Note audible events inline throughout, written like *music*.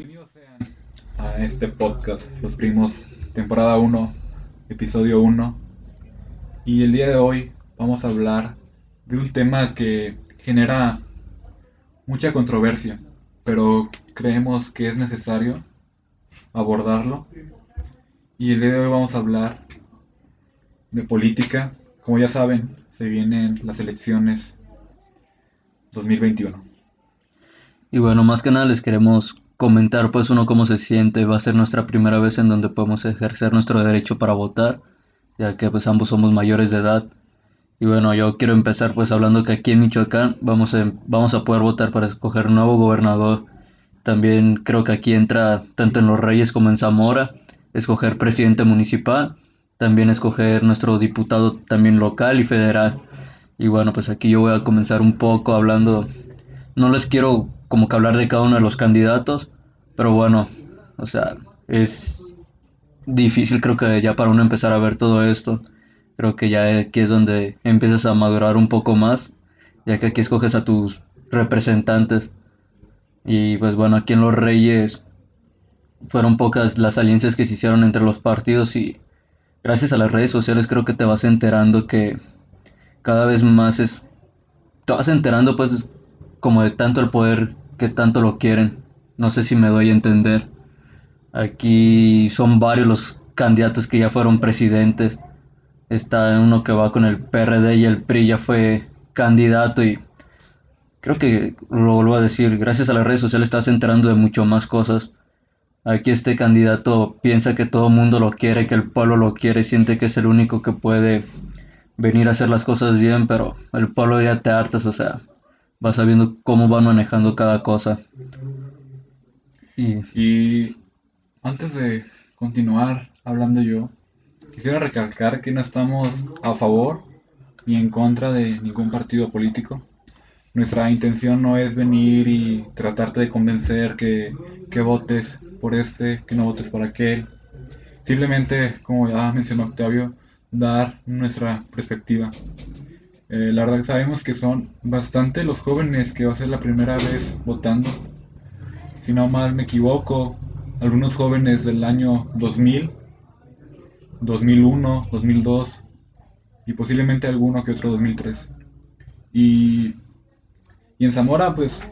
Bienvenidos sean a este podcast, Los Primos, temporada 1, episodio 1. Y el día de hoy vamos a hablar de un tema que genera mucha controversia, pero creemos que es necesario abordarlo. Y el día de hoy vamos a hablar de política. Como ya saben, se vienen las elecciones 2021. Y bueno, más que nada les queremos comentar pues uno cómo se siente. Va a ser nuestra primera vez en donde podemos ejercer nuestro derecho para votar, ya que pues ambos somos mayores de edad. Y bueno, yo quiero empezar pues hablando que aquí en Michoacán vamos a, vamos a poder votar para escoger nuevo gobernador. También creo que aquí entra tanto en Los Reyes como en Zamora, escoger presidente municipal, también escoger nuestro diputado también local y federal. Y bueno, pues aquí yo voy a comenzar un poco hablando, no les quiero como que hablar de cada uno de los candidatos, pero bueno, o sea, es difícil creo que ya para uno empezar a ver todo esto. Creo que ya aquí es donde empiezas a madurar un poco más, ya que aquí escoges a tus representantes. Y pues bueno, aquí en Los Reyes fueron pocas las alianzas que se hicieron entre los partidos y gracias a las redes sociales creo que te vas enterando que cada vez más es... Te vas enterando pues como de tanto el poder que tanto lo quieren. No sé si me doy a entender. Aquí son varios los candidatos que ya fueron presidentes. Está uno que va con el PRD y el PRI ya fue candidato y creo que lo vuelvo a decir, gracias a las redes sociales estás enterando de mucho más cosas. Aquí este candidato piensa que todo el mundo lo quiere, que el pueblo lo quiere, siente que es el único que puede venir a hacer las cosas bien, pero el pueblo ya te hartas, o sea, vas sabiendo cómo van manejando cada cosa. Y... antes de continuar hablando yo, quisiera recalcar que no estamos a favor ni en contra de ningún partido político. Nuestra intención no es venir y tratarte de convencer que, que votes por este, que no votes por aquel. Simplemente, como ya mencionó Octavio, dar nuestra perspectiva. Eh, la verdad sabemos que son bastante los jóvenes que va a ser la primera vez votando. Si no mal me equivoco, algunos jóvenes del año 2000, 2001, 2002 y posiblemente alguno que otro 2003. Y, y en Zamora pues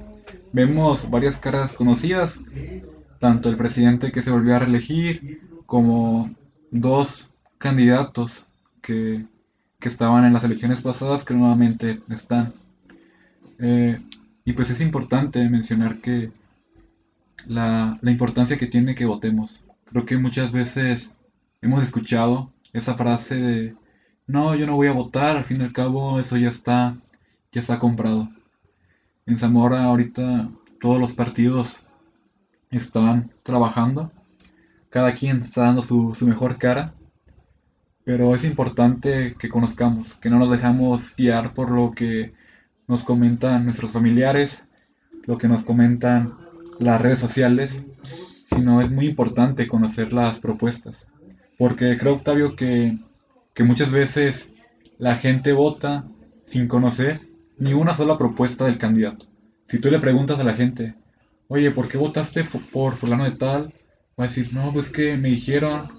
vemos varias caras conocidas, tanto el presidente que se volvió a reelegir como dos candidatos que que estaban en las elecciones pasadas que nuevamente están. Eh, y pues es importante mencionar que la, la, importancia que tiene que votemos. Creo que muchas veces hemos escuchado esa frase de no, yo no voy a votar, al fin y al cabo eso ya está, ya está comprado. En Zamora ahorita todos los partidos están trabajando, cada quien está dando su, su mejor cara pero es importante que conozcamos, que no nos dejamos guiar por lo que nos comentan nuestros familiares, lo que nos comentan las redes sociales, sino es muy importante conocer las propuestas. Porque creo, Octavio, que, que muchas veces la gente vota sin conocer ni una sola propuesta del candidato. Si tú le preguntas a la gente, oye, ¿por qué votaste por fulano de tal? Va a decir, no, pues que me dijeron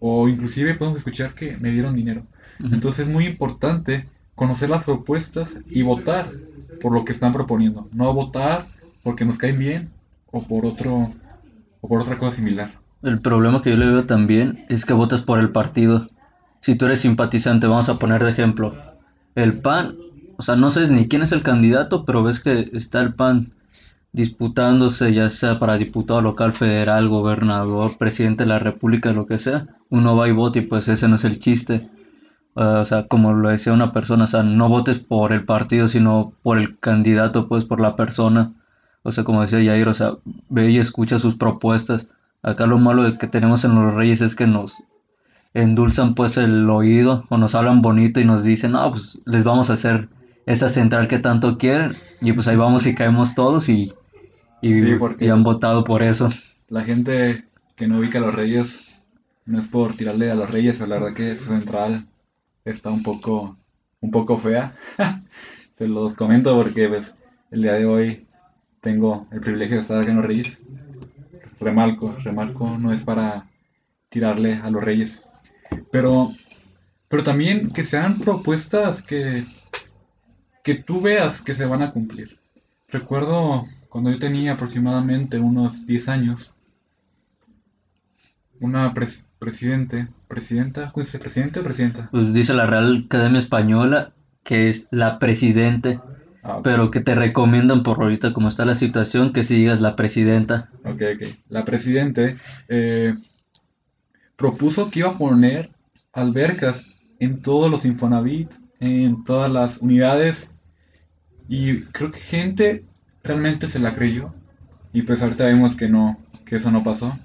o inclusive podemos escuchar que me dieron dinero. Entonces es muy importante conocer las propuestas y votar por lo que están proponiendo, no votar porque nos caen bien o por otro o por otra cosa similar. El problema que yo le veo también es que votas por el partido. Si tú eres simpatizante, vamos a poner de ejemplo, el PAN, o sea, no sabes ni quién es el candidato, pero ves que está el PAN disputándose ya sea para diputado local, federal, gobernador, presidente de la república, lo que sea, uno va y vota y pues ese no es el chiste. o sea, como lo decía una persona, o sea, no votes por el partido, sino por el candidato, pues por la persona. O sea, como decía Jair, o sea, ve y escucha sus propuestas. Acá lo malo que tenemos en los Reyes es que nos endulzan pues el oído o nos hablan bonito y nos dicen, no, pues les vamos a hacer esa central que tanto quieren y pues ahí vamos y caemos todos y y, han votado por eso. La gente que no ubica a los Reyes, no es por tirarle a los Reyes, pero la verdad que su central está un poco, un poco fea. *laughs* Se los comento porque pues, el día de hoy tengo el privilegio de estar aquí en los Reyes. remarco, remarco, no es para tirarle a los reyes. Pero, pero también que sean propuestas que, que tú veas que se van a cumplir. Recuerdo cuando yo tenía aproximadamente unos 10 años, una presidente, presidenta. ¿Presidente o presidenta? Pues dice la Real Academia Española que es la presidente, ah, pero que te recomiendan por ahorita como está la situación que sigas la presidenta. Ok, ok. La presidente eh, propuso que iba a poner albercas en todos los Infonavit, en todas las unidades, y creo que gente realmente se la creyó, y pues ahorita vemos que no, que eso no pasó.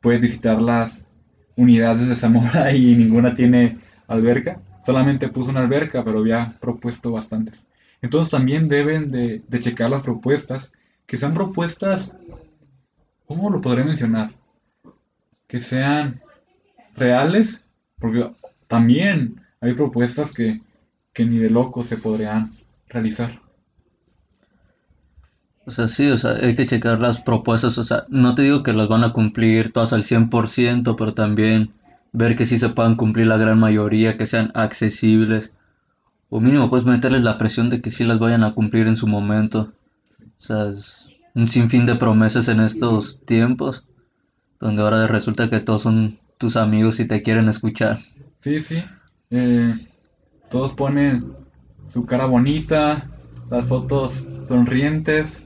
Puedes visitar las unidades de Zamora y ninguna tiene alberca solamente puso una alberca, pero había propuesto bastantes. Entonces también deben de, checar las propuestas, que sean propuestas, ¿cómo lo podré mencionar? Que sean reales, porque también hay propuestas que, que ni de loco se podrían realizar. O sea, sí, o sea, hay que checar las propuestas, o sea, no te digo que las van a cumplir todas al 100%, pero también ver que sí se puedan cumplir la gran mayoría, que sean accesibles, o mínimo pues meterles la presión de que sí las vayan a cumplir en su momento. O sea, es un sinfín de promesas en estos tiempos, donde ahora resulta que todos son tus amigos y te quieren escuchar. Sí, sí. Eh, todos ponen su cara bonita, las fotos sonrientes,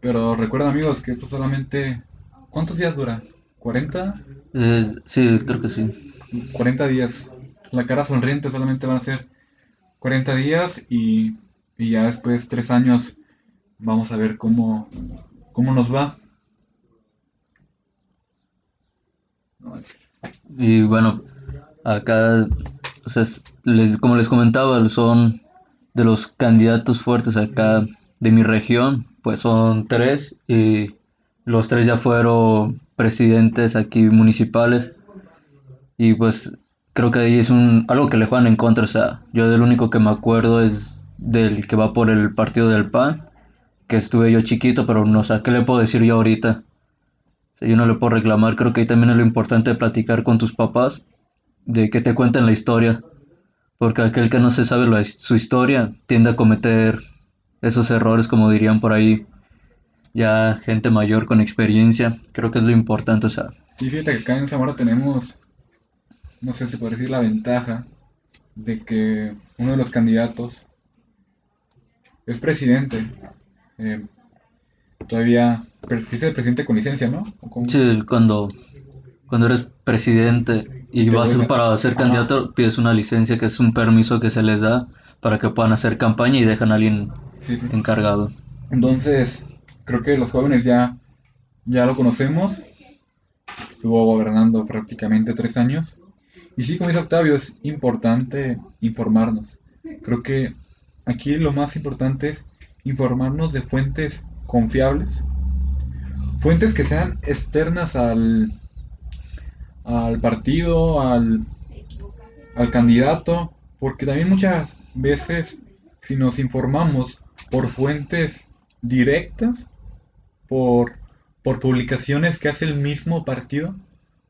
pero recuerda amigos que esto solamente... ¿Cuántos días dura? ¿40? Eh, sí, creo que sí. 40 días. La cara sonriente solamente van a ser 40 días y, ya después, tres años, vamos a ver cómo, cómo nos va. Y bueno, acá, les, como les comentaba, son de los candidatos fuertes acá de mi región, pues son tres y los tres ya fueron presidentes aquí municipales y pues creo que ahí es un algo que le juegan en contra, o sea, yo del único que me acuerdo es del que va por el partido del PAN, que estuve yo chiquito, pero no sé, ¿qué le puedo decir yo ahorita? yo no le puedo reclamar, creo que ahí también es lo importante de platicar con tus papás, de que te cuenten la historia, porque aquel que no se sabe su historia tiende a cometer esos errores, como dirían por ahí ya gente mayor con experiencia, creo que es lo importante, o sea. Sí, fíjate que acá en Zamora tenemos, no sé si puede decir la ventaja de que uno de los candidatos es presidente. Eh, todavía, dice presidente con licencia, ¿no? Sí, cuando, cuando eres presidente y vas para ser candidato, pides una licencia que es un permiso que se les da para que puedan hacer campaña y dejan a alguien encargado. Entonces, creo que los jóvenes ya, ya lo conocemos. Estuvo gobernando prácticamente tres años. Y sí, como dice Octavio, es importante informarnos. Creo que aquí lo más importante es informarnos de fuentes confiables. Fuentes que sean externas al, al partido, al, al candidato. Porque también muchas veces si nos informamos por fuentes directas, por, por publicaciones que hace el mismo partido,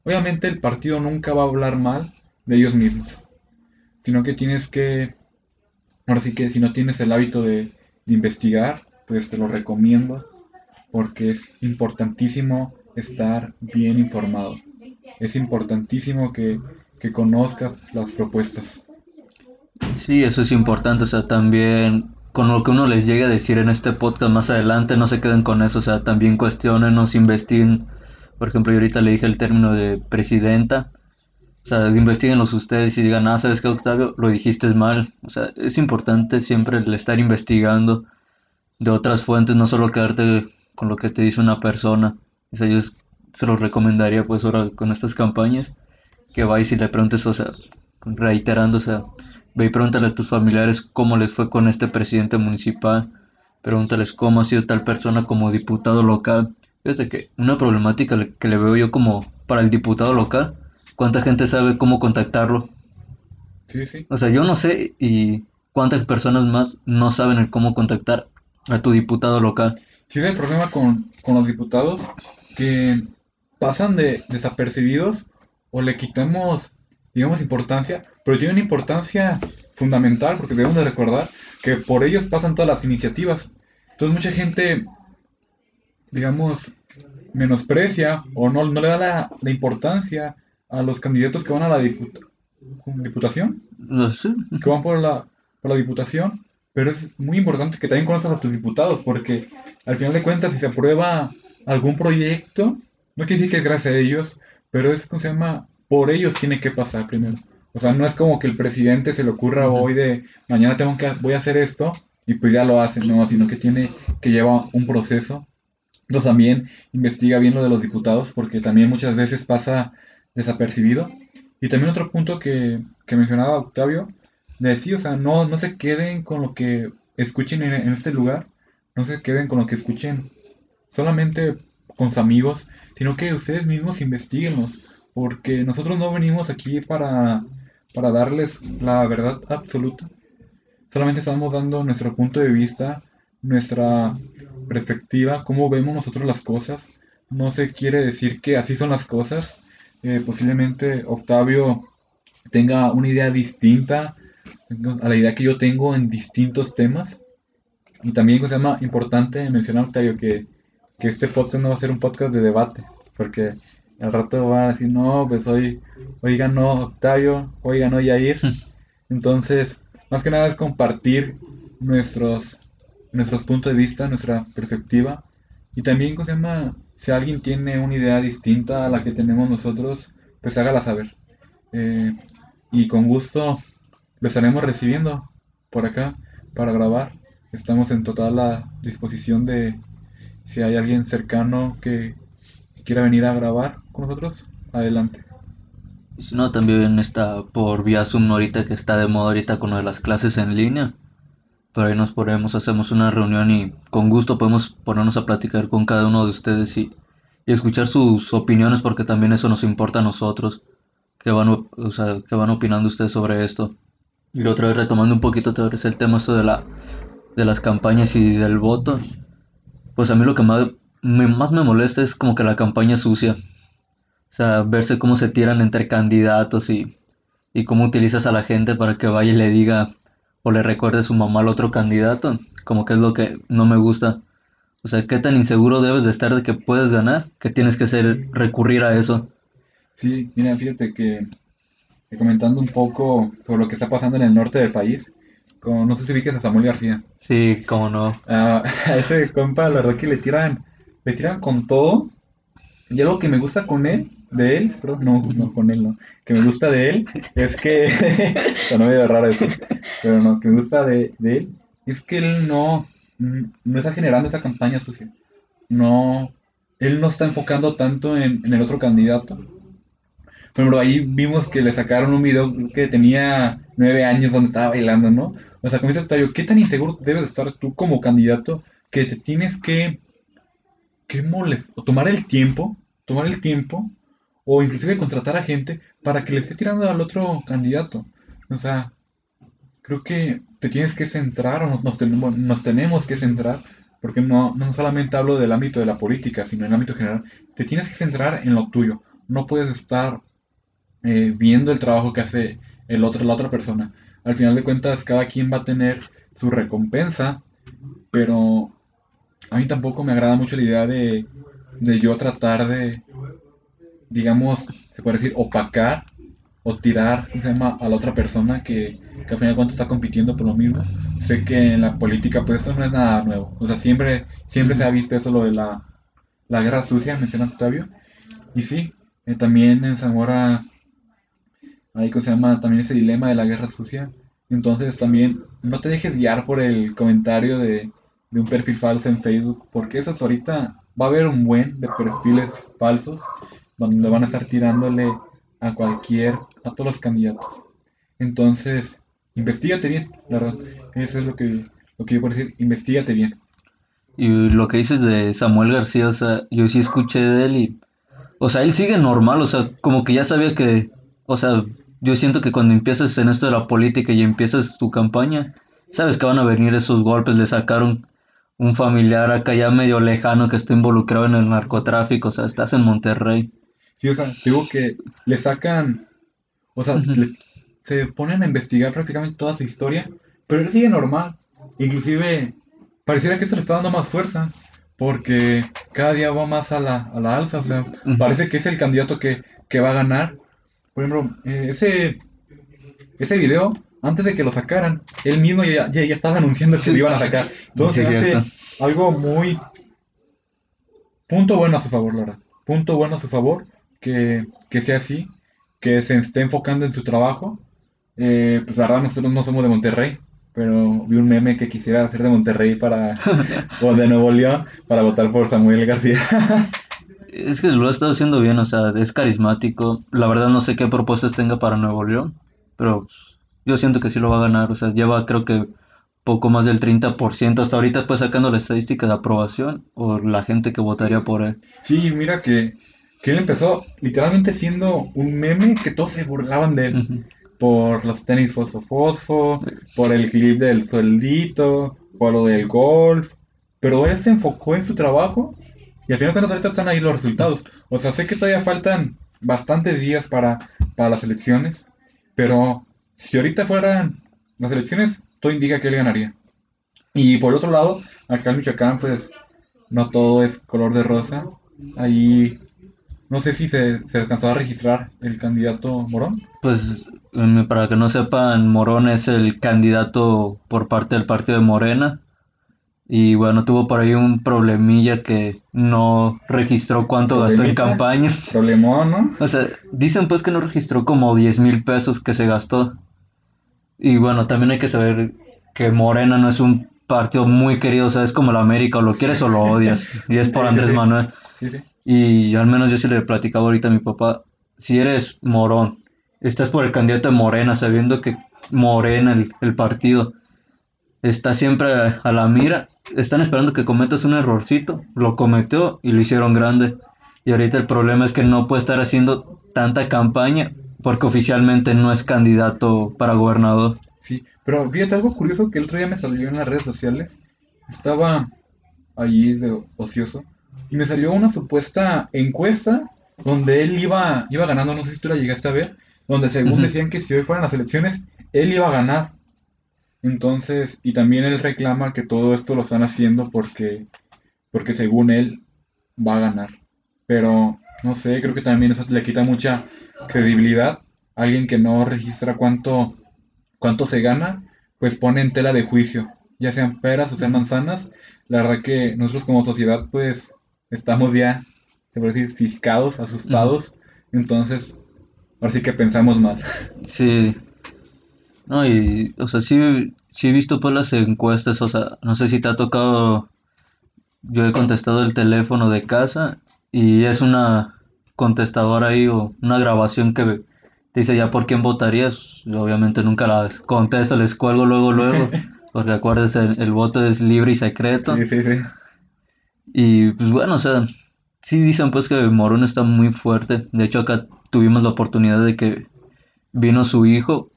obviamente el partido nunca va a hablar mal de ellos mismos, sino que tienes que, ahora sí que si no tienes el hábito de, investigar, pues te lo recomiendo, porque es importantísimo estar bien informado. Es importantísimo que, que conozcas las propuestas. Sí, eso es importante, o sea, también con lo que uno les llegue a decir en este podcast más adelante, no se queden con eso, o sea, también cuestionen, nos investiguen. Por ejemplo, yo ahorita le dije el término de presidenta. O sea, investiguenlos ustedes y digan, ah, ¿sabes qué, Octavio? Lo dijiste mal. O sea, es importante siempre el estar investigando de otras fuentes, no solo quedarte con lo que te dice una persona. O sea, yo se los recomendaría, pues, ahora con estas campañas, que vayas y le preguntes, o sea, reiterando, o sea, Ve y pregúntale a tus familiares cómo les fue con este presidente municipal. Pregúntales cómo ha sido tal persona como diputado local. Fíjate que una problemática que le veo yo como para el diputado local, ¿cuánta gente sabe cómo contactarlo? Sí, sí. O sea, yo no sé y cuántas personas más no saben el cómo contactar a tu diputado local. Sí, el problema con, con los diputados que pasan de desapercibidos o le quitamos, digamos, importancia, pero tienen una importancia fundamental porque debemos de recordar que por ellos pasan todas las iniciativas. Entonces mucha gente, digamos, menosprecia o no, no le da la, la importancia a los candidatos que van a la diputación, No sé. que van por la, por la diputación, pero es muy importante que también conozcas a tus diputados, porque al final de cuentas, si se aprueba algún proyecto, no quiere decir que es gracias a ellos, pero es, como se llama? Por ellos tiene que pasar primero. O sea, no es como que el presidente se le ocurra hoy de mañana tengo que voy a hacer esto y pues ya lo hace, no, sino que tiene que llevar un proceso. Entonces también investiga bien lo de los diputados, porque también muchas veces pasa desapercibido. Y también otro punto que, que mencionaba Octavio, de sí, o sea, no, no se queden con lo que escuchen en, en este lugar, no se queden con lo que escuchen solamente con sus amigos, sino que ustedes mismos investiguenlos, porque nosotros no venimos aquí para, para darles la verdad absoluta, solamente estamos dando nuestro punto de vista, nuestra perspectiva, cómo vemos nosotros las cosas. No se quiere decir que así son las cosas. Eh, posiblemente Octavio tenga una idea distinta a la idea que yo tengo en distintos temas. Y también se llama importante mencionar, Octavio, que, que este podcast no va a ser un podcast de debate, porque al rato van a decir, no, pues hoy, hoy ganó Octavio, hoy ganó Yair. *laughs* Entonces, más que nada es compartir nuestros, nuestros puntos de vista, nuestra perspectiva. Y también, ¿cómo se llama? Si alguien tiene una idea distinta a la que tenemos nosotros, pues hágala saber. Eh, y con gusto lo estaremos recibiendo por acá para grabar. Estamos en total la disposición de si hay alguien cercano que quiera venir a grabar con nosotros, adelante. Si no, también está por vía Zoom ahorita que está de moda ahorita con lo de las clases en línea. Pero ahí nos ponemos, hacemos una reunión y con gusto podemos ponernos a platicar con cada uno de ustedes y, y escuchar sus opiniones porque también eso nos importa a nosotros. ¿Qué van, o sea, qué van opinando ustedes sobre esto? Y otra vez retomando un poquito otra vez el tema esto de la, de las campañas y del voto. Pues a mí lo que más me, más me molesta es como que la campaña sucia. O sea, verse cómo se tiran entre candidatos y, y cómo utilizas a la gente para que vaya y le diga o le recuerde a su mamá al otro candidato. Como que es lo que no me gusta. O sea, qué tan inseguro debes de estar de que puedes ganar, que tienes que hacer recurrir a eso. Sí, mira, fíjate que, que comentando un poco sobre lo que está pasando en el norte del país, con, no sé si ubiques a Samuel García. Sí, cómo no. A, *laughs* a ese compa, la verdad que le tiran, le tiran con todo. Y algo que me gusta con él, de él, pero no, no con él, no. Que me gusta de él *laughs* es que, *laughs* no me raro eso, pero no, que me gusta de, de él es que él no, no está generando esa campaña sucia. No, él no está enfocando tanto en, en el otro candidato. Por ejemplo, ahí vimos que le sacaron un video que tenía nueve años donde estaba bailando, ¿no? O sea, como dice Octavio, ¿qué tan inseguro debes de estar tú como candidato que te tienes que, que molest- o tomar el tiempo, tomar el tiempo, o inclusive contratar a gente para que le esté tirando al otro candidato? O sea, creo que te tienes que centrar, o nos, nos tenemos, nos tenemos que centrar, porque no, no solamente hablo del ámbito de la política, sino en el ámbito general, te tienes que centrar en lo tuyo. No puedes estar eh, viendo el trabajo que hace el otro, la otra persona. Al final de cuentas, cada quien va a tener su recompensa, pero a mí tampoco me agrada mucho la idea de, de yo tratar de, digamos, se puede decir, opacar o tirar ¿cómo se llama? a la otra persona que, que al final de cuentas está compitiendo por lo mismo. Sé que en la política, pues eso no es nada nuevo. O sea, siempre, siempre se ha visto eso, lo de la, la guerra sucia, menciona Octavio. Y sí, eh, también en Zamora ahí que se llama también ese dilema de la guerra sucia. Entonces también no te dejes guiar por el comentario de, de un perfil falso en Facebook, porque eso es ahorita va a haber un buen de perfiles falsos donde van a estar tirándole a cualquier, a todos los candidatos. Entonces, investigate bien, la verdad. Eso es lo que, lo que yo puedo decir, investigate bien. Y lo que dices de Samuel García, o sea, yo sí escuché de él y, o sea, él sigue normal, o sea, como que ya sabía que, o sea, yo siento que cuando empiezas en esto de la política y empiezas tu campaña, sabes que van a venir esos golpes, le sacaron, un familiar acá ya medio lejano que está involucrado en el narcotráfico, o sea, estás en Monterrey. Sí, o sea, digo que le sacan, o sea, se ponen a investigar prácticamente toda su historia, pero él sigue normal. Inclusive, pareciera que se le está dando más fuerza, porque cada día va más a la, a la alza, o sea, parece que es el candidato que, que va a ganar. Por ejemplo, eh, ese, ese video antes de que lo sacaran, él mismo ya, ya, estaba anunciando que lo iban a sacar. Entonces hace algo muy... Punto bueno a su favor, Laura. Punto bueno a su favor, que, sea así, que se esté enfocando en su trabajo. Eh, pues la verdad nosotros no somos de Monterrey, pero vi un meme que quisiera hacer de Monterrey para, *laughs* o de Nuevo León, para votar por Samuel García. es que lo ha estado haciendo bien, o sea, es carismático. La verdad no sé qué propuestas tenga para Nuevo León, pero yo siento que sí lo va a ganar, o sea, lleva creo que poco más del 30%, hasta ahorita pues sacando la estadística de aprobación o la gente que votaría por él. Sí, mira que, que él empezó literalmente siendo un meme que todos se burlaban de él. Por los tenis fosfo, por el clip del sueldito, por lo del golf. Pero él se enfocó en su trabajo y al final cuando ahorita están ahí los resultados. O sea, sé que todavía faltan bastantes días para, para las elecciones, pero si ahorita fueran las elecciones, todo indica que él ganaría. Y por otro lado, acá en Michoacán, pues no todo es color de rosa. Ahí no sé si se, se alcanzó a registrar el candidato Morón. Pues para que no sepan, Morón es el candidato por parte del partido de Morena. Y bueno, tuvo por ahí un problemilla que no registró cuánto gastó en campaña. Problemón, ¿no? O sea, dicen pues que no registró como 10 mil pesos que se gastó. Y bueno, también hay que saber que Morena no es un partido muy querido, o sea, es como la América, o lo quieres o lo odias. Y es por Andrés Manuel. Y al menos yo sí le platicaba ahorita a mi papá, si eres morón, estás por el candidato de Morena, sabiendo que Morena, el, el partido, está siempre a la mira, están esperando que cometas un errorcito, lo cometió y lo hicieron grande. Y ahorita el problema es que no puede estar haciendo tanta campaña porque oficialmente no es candidato para gobernador. Sí, pero fíjate algo curioso que el otro día me salió en las redes sociales. Estaba allí de ocioso y me salió una supuesta encuesta donde él iba, iba ganando, no sé si tú la llegaste a ver, donde según decían que si hoy fueran las elecciones, él iba a ganar. Entonces, y también él reclama que todo esto lo están haciendo porque, porque según él va a ganar. Pero, no sé, creo que también eso le quita mucha credibilidad, alguien que no registra cuánto, cuánto se gana, pues pone en tela de juicio, ya sean peras o sean manzanas. La verdad que nosotros como sociedad pues estamos ya, se puede decir, fiscados, asustados. Entonces, ahora sí que pensamos mal. Sí. No, y, o sea, sí, sí he visto pues las encuestas, o sea, no sé si te ha tocado, yo he contestado el teléfono de casa y es una contestador ahí o una grabación que dice ya por quién votarías, obviamente nunca la contesto, les cuelgo luego, luego, *laughs* porque acuérdense, el, voto es libre y secreto. Sí, sí, sí. Y pues bueno, o sea, sí dicen pues que Morón está muy fuerte. De hecho, acá tuvimos la oportunidad de que vino su hijo.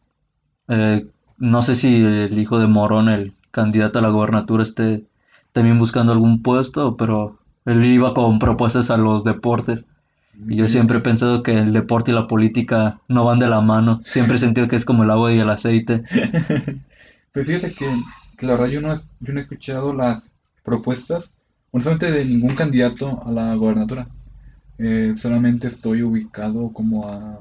Eh, no sé si el hijo de Morón, el candidato a la gobernatura, esté también buscando algún puesto, pero él iba con propuestas a los deportes. Y yo siempre he pensado que el deporte y la política no van de la mano. Siempre he sentido que es como el agua y el aceite. *laughs* pues fíjate que, la verdad yo no, yo no he escuchado las propuestas, honestamente, de ningún candidato a la gobernatura. Eh, solamente estoy ubicado como a,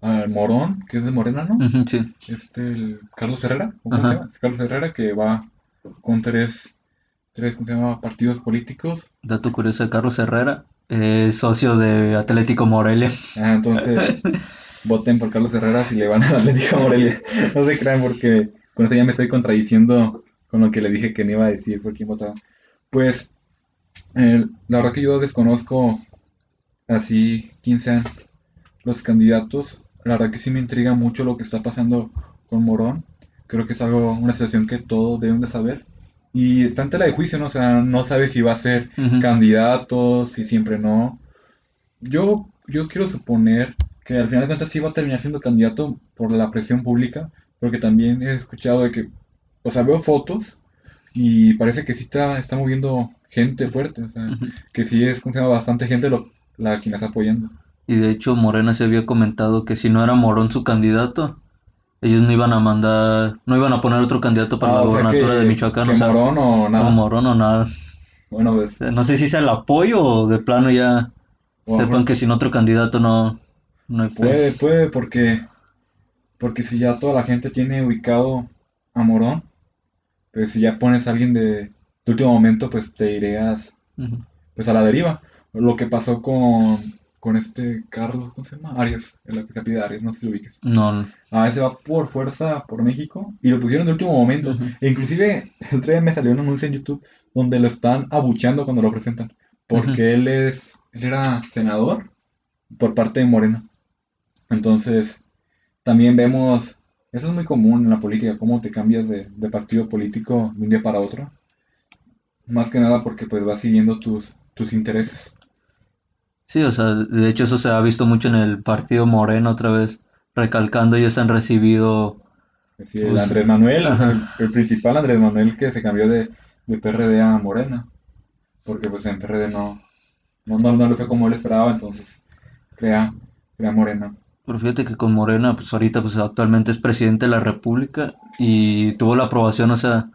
a Morón, que es de Morena, ¿no? sí. Este, el Carlos Herrera, ¿cómo se llama? Carlos Herrera que va con tres, tres ¿cómo se llama? partidos políticos. Dato curioso de Carlos Herrera, eh, socio de Atlético Morelia. Ah, entonces *laughs* voten por Carlos Herrera si le van a Atlético Morelia. No se crean porque con esto ya me estoy contradiciendo con lo que le dije que no iba a decir por quién votaba. Pues la verdad que yo desconozco así quién sean los candidatos. La verdad que sí me intriga mucho lo que está pasando con Morón. Creo que es algo, una situación que todos deben de saber. Y está en tela de juicio, ¿no? O sea, no sabe si va a ser candidato, si siempre no. Yo, yo quiero suponer que al final de cuentas sí va a terminar siendo candidato por la presión pública, porque también he escuchado de que, o sea, veo fotos y parece que sí está, está moviendo gente fuerte, o sea, Ujú. que sí es como se llama, bastante gente lo, la quien la está apoyando. Y de hecho Morena se había comentado que si no era Morón su candidato, ellos no iban a mandar, no iban a poner otro candidato para Ah, la gobernatura de Michoacán, que o sea, Morón o nada. o Morón o nada. Bueno, pues, No sé si sea el apoyo o de plano ya sepan que sin otro candidato no, no hay fe. puede, puede, porque, porque si ya toda la gente tiene ubicado a Morón, pues si ya pones a alguien de, de último momento, pues te irías pues a la deriva. Lo que pasó con, con este Carlos, ¿cómo se llama? Arias, el que se pide Arias, no sé si lo ubiques. No, A ese va por fuerza por México y lo pusieron de último momento. E inclusive el otro día me salió un anuncio en YouTube donde lo están abucheando cuando lo presentan. Porque él es, él era senador por parte de Morena. Entonces, también vemos, eso es muy común en la política, cómo te cambias de, de partido político de un día para otro. Más que nada porque pues vas siguiendo tus, tus intereses. Sí, o sea, de hecho eso se ha visto mucho en el partido Moreno otra vez, recalcando ellos han recibido, decir, el Pues, Andrés Manuel, ajá. el, principal Andrés Manuel que se cambió de, de PRD a Morena. Porque pues en PRD no, no, no, no le fue como él esperaba, entonces crea, crea Morena. pero fíjate que con Morena, pues ahorita pues actualmente es presidente de la República y tuvo la aprobación, o sea,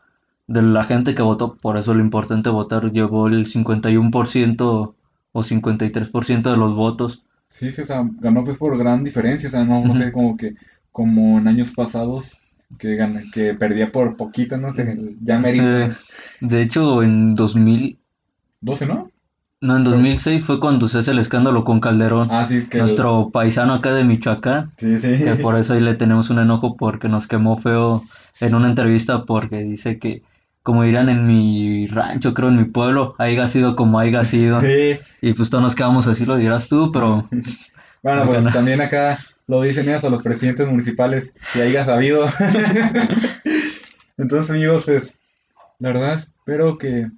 de la gente que votó, por eso lo importante votar, llevó el 51% o 53% de los votos. Sí, sí, o sea, ganó pues por gran diferencia, o sea, no, no Ujú. sé, como que como en años pasados que, gan- que perdía por poquito, no sé, ya merito. Eh, de hecho, en 2000, 12, ¿no? no, en 2006 fue cuando se hace el escándalo con Calderón, Ah, sí, que el- nuestro paisano acá de Michoacán. Sí, sí. que por eso ahí le tenemos un enojo porque nos quemó feo en una entrevista porque dice que, como dirán en mi rancho, creo en mi pueblo, haya sido como haya *laughs* sido. Sí. Y pues todos nos quedamos así, lo dirás tú, pero *laughs* Bueno, pues no. también acá lo dicen ellos a los presidentes municipales que haya sabido. *laughs* Entonces, amigos, pues, la verdad espero que,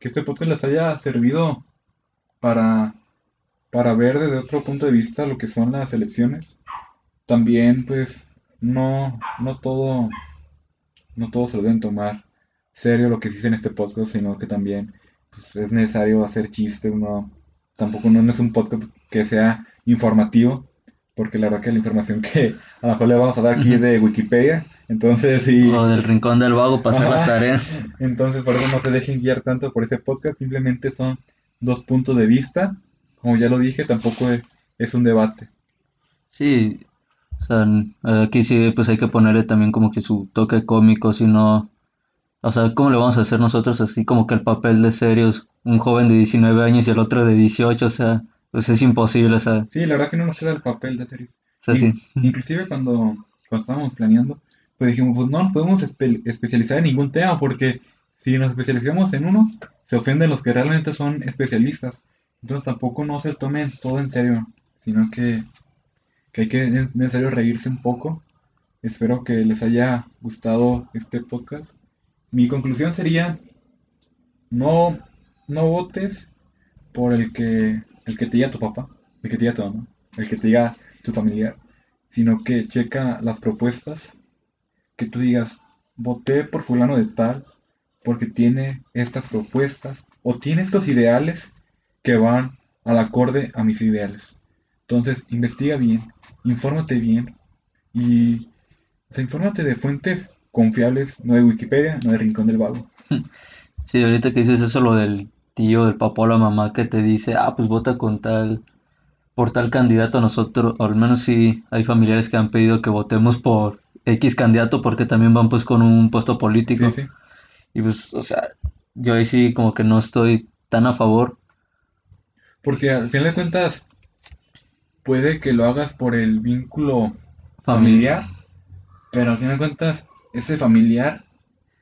que este podcast les haya servido para, para ver desde otro punto de vista lo que son las elecciones. También, pues, no, no todo, no todo se lo deben tomar serio lo que se dice en este podcast, sino que también pues, es necesario hacer chiste, uno tampoco no es un podcast que sea informativo, porque la verdad que la información que a lo mejor le vamos a dar aquí es de Wikipedia, entonces sí, o del rincón del vago hacer las tareas. entonces por eso no se dejen guiar tanto por ese podcast, simplemente son dos puntos de vista, como ya lo dije, tampoco es, es un debate. Sí, o sea, aquí sí pues hay que ponerle también como que su toque cómico, si no, o sea, ¿cómo le vamos a hacer nosotros así como que el papel de serios, un joven de 19 años y el otro de 18, o sea, pues es imposible, o sea, o Sí, la verdad que no nos queda el papel de serios. sea, sí. *laughs* Inclusive cuando, cuando estábamos planeando, pues dijimos, pues no nos podemos espe- especializar en ningún tema, porque si nos especializamos en uno, se ofenden los que realmente son especialistas. Entonces tampoco no se tomen todo en serio, sino que, que hay que, es necesario reírse un poco. Espero que les haya gustado este podcast. Mi conclusión sería, no, no votes por el que, el que te diga tu papá, el que te diga tu mamá, el que te diga tu familiar, sino que checa las propuestas, que tú digas, voté por fulano de tal porque tiene estas propuestas o tiene estos ideales que van al acorde a mis ideales. Entonces, investiga bien, infórmate bien y o sea, infórmate de fuentes confiables, no de Wikipedia, no de Rincón del Vago. Sí, ahorita que dices eso, lo del tío, del papá o la mamá que te dice, ah, pues vota con tal, por tal candidato, nosotros, o al menos sí hay familiares que han pedido que votemos por X candidato porque también van pues con un puesto político. Sí, sí. Y pues, o sea, yo ahí sí como que no estoy tan a favor. Porque al final de cuentas, puede que lo hagas por el vínculo Familiar. familiar, pero al final de cuentas, ese familiar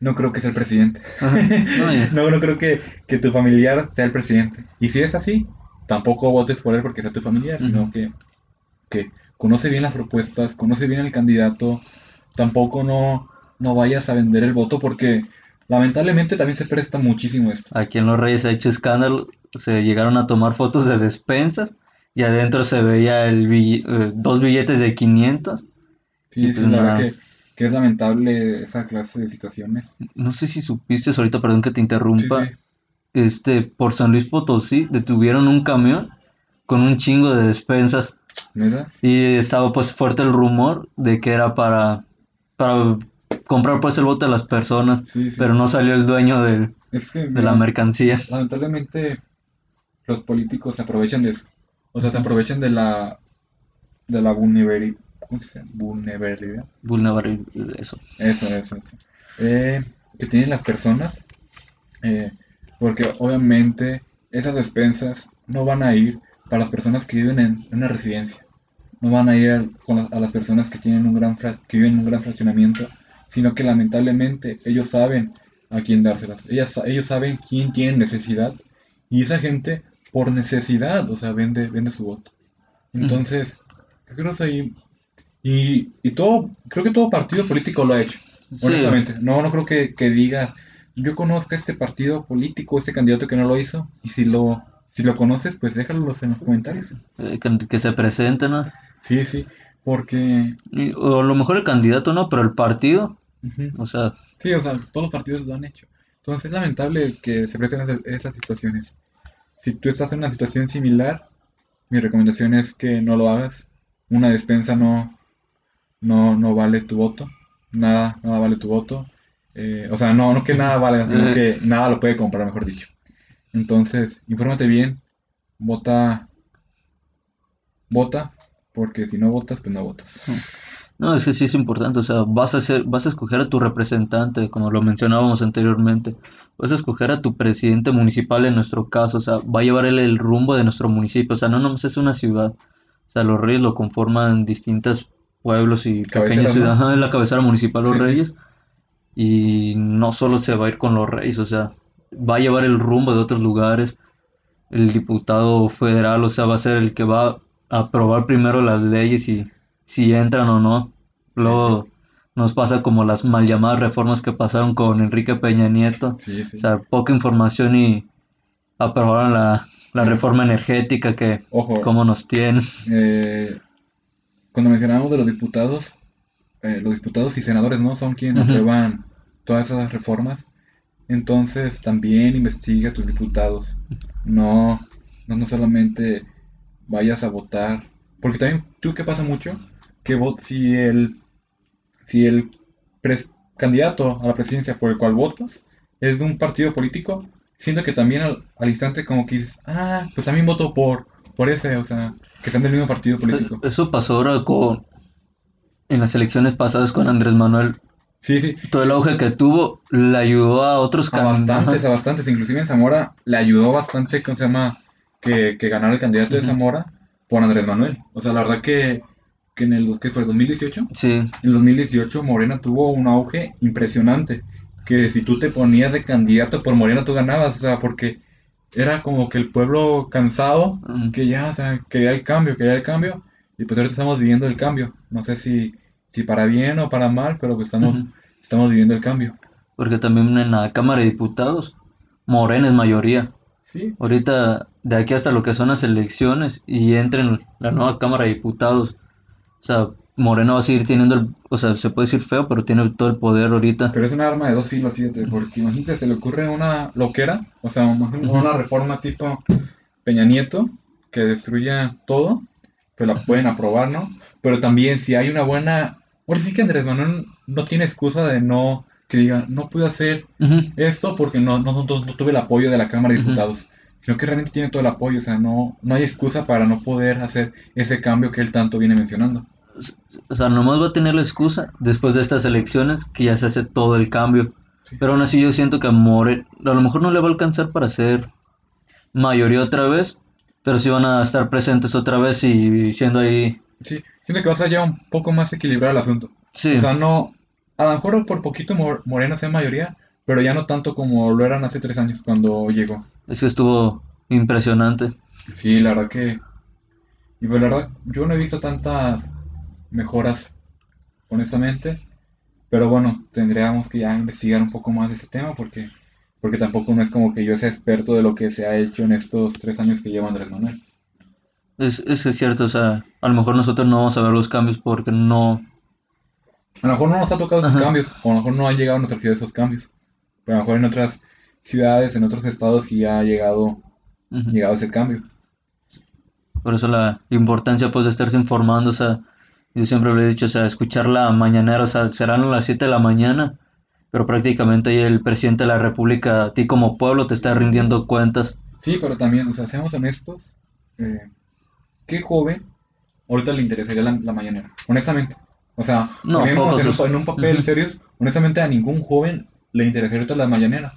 no creo que sea el presidente. *laughs* No. No, creo que, que tu familiar sea el presidente. Y si es así, tampoco votes por él porque sea tu familiar, sino que, que conoce bien las propuestas, conoce bien el candidato, tampoco no, no vayas a vender el voto porque lamentablemente también se presta muchísimo esto. Aquí en Los Reyes ha hecho escándalo, se llegaron a tomar fotos de despensas y adentro se veía el bill- eh, dos billetes de 500 Sí, Y sí, pues la verdad que, que es lamentable esa clase de situaciones. No sé si supiste, ahorita perdón que te interrumpa, Sí, sí. este, por San Luis Potosí detuvieron un camión con un chingo de despensas ¿Neta? y estaba pues fuerte el rumor de que era para, para comprar pues el voto de las personas, Sí, sí. pero no salió el dueño del- Es que, de mira, la mercancía. lamentablemente los políticos se aprovechan de eso. O sea, se aprovechan de la de la vulnerabilidad. ¿Cómo se llama? Vulnerabilidad. Vulnerable, eso. Eso, eso, eso. Eh, que tienen las personas. eh, porque obviamente esas despensas no van a ir para las personas que viven en una residencia. No van a ir con las- a las personas que tienen un gran fra- que viven en un gran fraccionamiento, sino que lamentablemente ellos saben a quién dárselas. Ellas, ellos saben quién tiene necesidad y esa gente por necesidad, o sea, vende, vende su voto. Entonces, creo que ahí y, y todo, creo que todo partido político lo ha hecho, Sí. honestamente. No, no creo que, que diga, yo conozco este partido político, este candidato que no lo hizo, y si lo, si lo conoces, pues déjalo en los comentarios. Eh, que, que se presenten, ¿no? Sí, sí, porque, O a lo mejor el candidato no, pero el partido, o sea, sí, o sea, todos los partidos lo han hecho. Entonces es lamentable que se presten esas, esas situaciones. Si tú estás en una situación similar, mi recomendación es que no lo hagas. Una despensa no, no, no vale tu voto. Nada, nada vale tu voto. Eh, o sea, no, no que nada valga, sino que nada lo puede comprar, mejor dicho. Entonces, infórmate bien, vota, vota, porque si no votas, pues no votas. no, es que sí es importante, o sea, vas a ser, vas a escoger a tu representante, como lo mencionábamos anteriormente, vas a escoger a tu presidente municipal en nuestro caso, o sea, va a llevar él el rumbo de nuestro municipio, o sea, no nomás es una ciudad, o sea, los reyes lo conforman distintos pueblos y pequeñas ciudades, es la cabecera municipal los Sí, sí. reyes, y no solo se va a ir con los reyes, o sea, va a llevar el rumbo de otros lugares, el diputado federal, o sea, va a ser el que va a aprobar primero las leyes y si entran o no. Luego nos pasa como las mal llamadas reformas que pasaron con Enrique Peña Nieto. O sea, poca información y aprobaron la, la reforma energética que Ojo, como nos tiene. eh, cuando mencionábamos de los diputados, eh, los diputados y senadores no son quienes aprueban todas esas reformas. Entonces también investiga a tus diputados. No, no, no solamente vayas a votar. Porque también, ¿tú qué pasa mucho? Que vot, si el, si el pres- candidato a la presidencia por el cual votas es de un partido político, siento que también al, al instante como que dices, ah, pues también voto por, por ese, o sea, que sean del mismo partido político. Eso pasó ahora con en las elecciones pasadas con Andrés Manuel. Sí, sí, Todo el auge que tuvo le ayudó a otros a can- bastantes, a bastantes, inclusive en Zamora le ayudó bastante, ¿cómo se llama? Que, que ganara el candidato de. Zamora por Andrés Manuel. O sea, la verdad que, que en el, ¿qué fue? 2018? Sí, En 2018 Morena tuvo un auge impresionante, que si tú te ponías de candidato por Morena tú ganabas, o sea, porque era como que el pueblo cansado, Mm. que ya, o sea, quería el cambio, quería el cambio, y pues ahorita estamos viviendo el cambio, no sé si, si para bien o para mal, pero pues estamos, estamos viviendo el cambio. porque también en la Cámara de Diputados, Morena es mayoría. Sí, Ahorita, de aquí hasta lo que son las elecciones y entren la nueva Cámara de Diputados, o sea, Morena va a seguir teniendo el, o sea, se puede decir feo, pero tiene todo el poder ahorita. pero es un arma de dos filos, fíjate, porque imagínate, se le ocurre una loquera, o sea, una reforma tipo Peña Nieto, que destruya todo, pues la pueden aprobar, ¿no? Pero también si hay una buena... Ahora sí que Andrés Manuel no tiene excusa de no, que diga, no pude hacer esto porque no, no, no, no tuve el apoyo de la Cámara de. Diputados, sino que realmente tiene todo el apoyo, o sea, no, no hay excusa para no poder hacer ese cambio que él tanto viene mencionando. O sea, nomás va a tener la excusa después de estas elecciones que ya se hace todo el cambio. Sí. Pero aún así yo siento que a Morena, a lo mejor no le va a alcanzar para ser mayoría otra vez, pero sí van a estar presentes otra vez y siendo ahí, Sí, siento que va a ser ya un poco más equilibrado el asunto. sí, O sea, no, a lo mejor por poquito Mor- Morena sea mayoría, pero ya no tanto como lo eran hace tres años cuando llegó. es que estuvo impresionante. Sí, la verdad que, y pues la verdad, yo no he visto tantas mejoras, honestamente, pero bueno, tendríamos que ya investigar un poco más de ese tema porque, porque tampoco no es como que yo sea experto de lo que se ha hecho en estos tres años que lleva Andrés Manuel. Es, es es cierto, o sea, a lo mejor nosotros no vamos a ver los cambios porque no, A lo mejor no nos ha tocado esos Ajá. cambios, o a lo mejor no han llegado a nuestra ciudad esos cambios. Pero a lo mejor en otras ciudades, en otros estados, sí ha llegado, llegado ese cambio. Por eso la importancia pues de estarse informando, o sea, yo siempre le he dicho, o sea, escuchar la mañanera, o sea, serán las 7 de la mañana, pero prácticamente ahí el presidente de la República, a ti como pueblo, te está rindiendo cuentas. Sí, pero también, o sea, seamos honestos, eh, ¿qué joven ahorita le interesaría la, la mañanera? Honestamente. O sea, No, pocos en un, papel Ujú. serios, honestamente a ningún joven le interesaría ahorita la mañanera.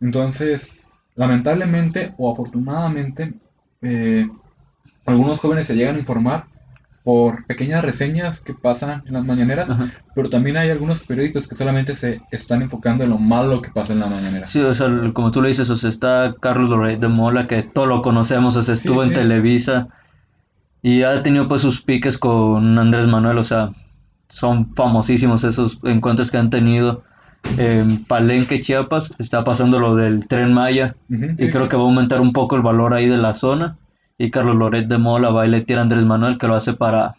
Entonces, lamentablemente o afortunadamente, eh, algunos jóvenes se llegan a informar por pequeñas reseñas que pasan en las mañaneras, Ajá. pero también hay algunos periódicos que solamente se están enfocando en lo malo que pasa en la mañanera. Sí, o sea, como tú le dices, o sea, está Carlos Loret de Mola, que todos lo conocemos, o sea, Sí, estuvo en sí. Televisa y ha tenido pues sus piques con Andrés Manuel, o sea, son famosísimos esos encuentros que han tenido. En Palenque, Chiapas, está pasando lo del Tren Maya y sí, creo que va a aumentar un poco el valor ahí de la zona. Y Carlos Loret de Mola va y le tira a Andrés Manuel, que lo hace para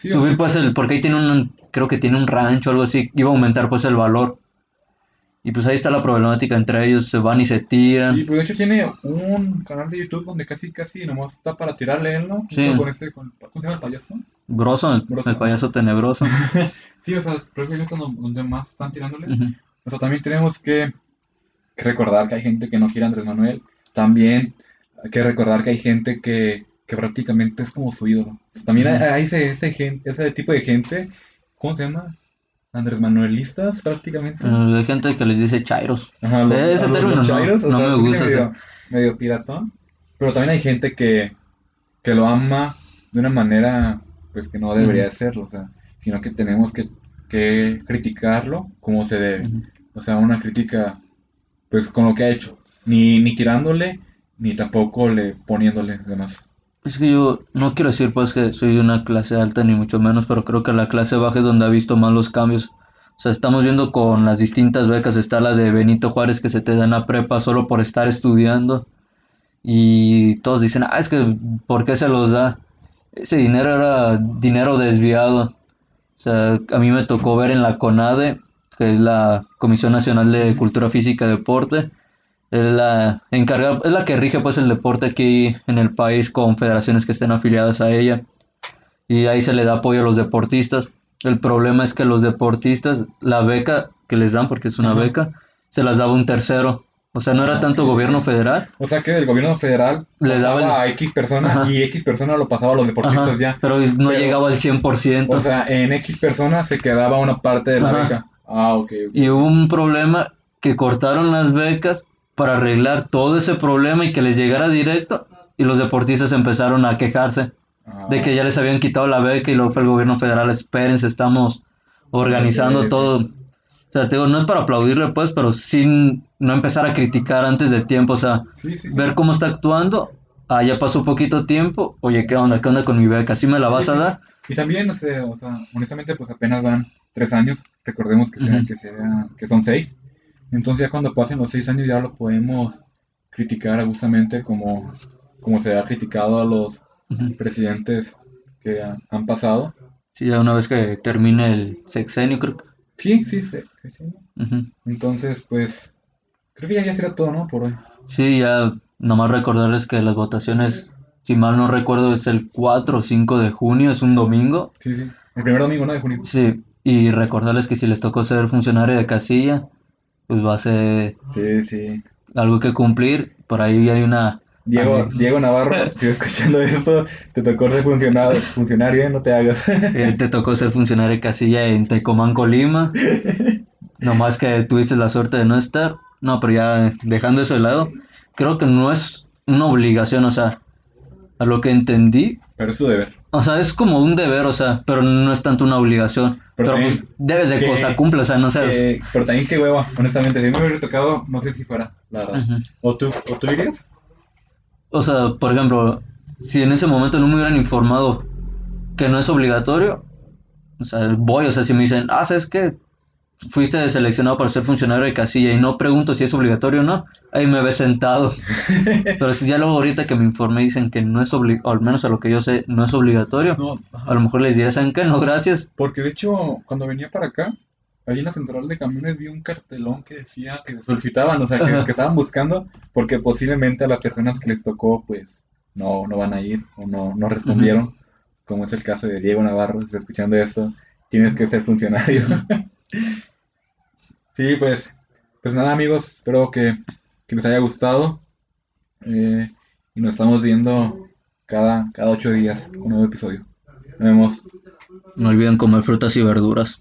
Sí, subir pues el, porque ahí tiene un, creo que tiene un rancho o algo así, iba a aumentar pues el valor. Y pues ahí está la problemática entre ellos, se van y se tiran. Sí, pues de hecho tiene un canal de YouTube donde casi casi nomás está para tirarle él, ¿no? Sí. Con este, con, ¿cómo se llama el payaso? Broso, el, el payaso tenebroso. *laughs* Sí, o sea, creo que es donde, más están tirándole. Ujú. O sea, también tenemos que, que recordar que hay gente que no quiere a Andrés Manuel. También hay que recordar que hay gente que, que prácticamente es como su ídolo. También hay, ese, ese, ese tipo de gente, ¿cómo se llama? Andrés Manuelistas, prácticamente. Eh, Hay gente que les dice chairos. Ajá, los- Ese a los- término no- me gusta medio, ese. medio piratón. Pero también hay gente que, que lo ama de una manera pues que no debería de serlo, o sea, sino que tenemos que, que criticarlo como se debe. O sea, una crítica pues con lo que ha hecho. Ni, ni tirándole, ni tampoco le poniéndole demás. Es que yo no quiero decir pues que soy de una clase alta ni mucho menos, pero creo que la clase baja es donde ha visto más los cambios. O sea, estamos viendo con las distintas becas, está la de Benito Juárez que se te dan a prepa solo por estar estudiando. Y todos dicen, ah, es que, ¿por qué se los da? Ese dinero era dinero desviado. O sea, a mí me tocó ver en la CONADE, que es la Comisión Nacional de Cultura Física y Deporte, es la encargada, es la que rige pues el deporte aquí en el país con federaciones que estén afiliadas a ella. Y ahí se le da apoyo a los deportistas. El problema es que los deportistas, la beca que les dan, porque es una Ajá. beca, se las daba un tercero. O sea, no era tanto Ok. gobierno federal, O sea que el gobierno federal Le pasaba daba el- a X personas Ajá. y X persona lo pasaba a los deportistas Ajá, ya. pero no Pero- llegaba al 100%. O sea, en X personas se quedaba una parte de la beca. Ah, ok. ok. Y hubo un problema que cortaron las becas para arreglar todo ese problema y que les llegara directo. Y los deportistas empezaron a quejarse Ah, de que ya les habían quitado la beca y luego fue el gobierno federal, espérense, estamos organizando todo. O sea, te digo, no es para aplaudirle pues, pero sin no empezar a criticar antes de tiempo, o sea, Sí, sí, sí. ver cómo está actuando. Ah, ya pasó poquito tiempo. Oye, ¿qué onda? ¿Qué onda con mi beca? ¿Sí me la vas a dar? Y también, o sea, o sea, honestamente, pues apenas van tres años. Recordemos que, sea- Ujú. que, sea- que son seis. Entonces ya cuando pasen los seis años ya lo podemos criticar justamente como, como se ha criticado a los presidentes que ha- han pasado. Sí, ya una vez que termine el sexenio, creo que. Sí, sí, sí. Entonces, pues, creo que ya, ya será todo, ¿no? Por hoy. Sí, ya nomás recordarles que las votaciones, si mal no recuerdo, es el 4 o 5 de junio, es un domingo. Sí, sí. El primer domingo, ¿no? De junio. Sí, y recordarles que si les tocó ser funcionario de casilla, pues va a ser Sí, sí. algo que cumplir. Por ahí hay una... Diego. Diego Navarro, *laughs* si estás escuchando esto, te tocó ser funcionario, funcionario, ¿eh? No te hagas. eh, te tocó ser funcionario de casilla en Tecomán, Colima. *laughs* Nomás que tuviste la suerte de no estar. No, pero ya dejando eso de lado, creo que no es una obligación, o sea, a lo que entendí, Pero es tu deber. O sea, es como un deber, o sea, pero no es tanto una obligación. Pero Pero, también pues debes de, que- o sea, cumple, o sea, no seas... Eh, pero también qué hueva, honestamente. Si me hubiera tocado, no sé si fuera, la verdad. ¿O tú, o tú irías? O sea, por ejemplo, si en ese momento no me hubieran informado que no es obligatorio, o sea, voy, o sea, si me dicen, ah, ¿sabes qué? Fuiste seleccionado para ser funcionario de casilla y no pregunto si es obligatorio o no, ahí me ves sentado. *laughs* Pero si ya luego ahorita que me informé dicen que no es obligatorio, al menos a lo que yo sé, no es obligatorio, No, a lo mejor les diré, ¿saben qué? No, gracias. Porque de hecho, cuando venía para acá, ahí en la central de camiones vi un cartelón que decía que se solicitaban, o sea, que, que estaban buscando, porque posiblemente a las personas que les tocó, pues, no, no van a ir o no, no respondieron, como es el caso de Diego Navarro, si está escuchando esto, tienes que ser funcionario. *laughs* Sí, pues, pues nada amigos, espero que, que les haya gustado eh, y nos estamos viendo cada, cada ocho días un nuevo episodio. Nos vemos. No olviden comer frutas y verduras.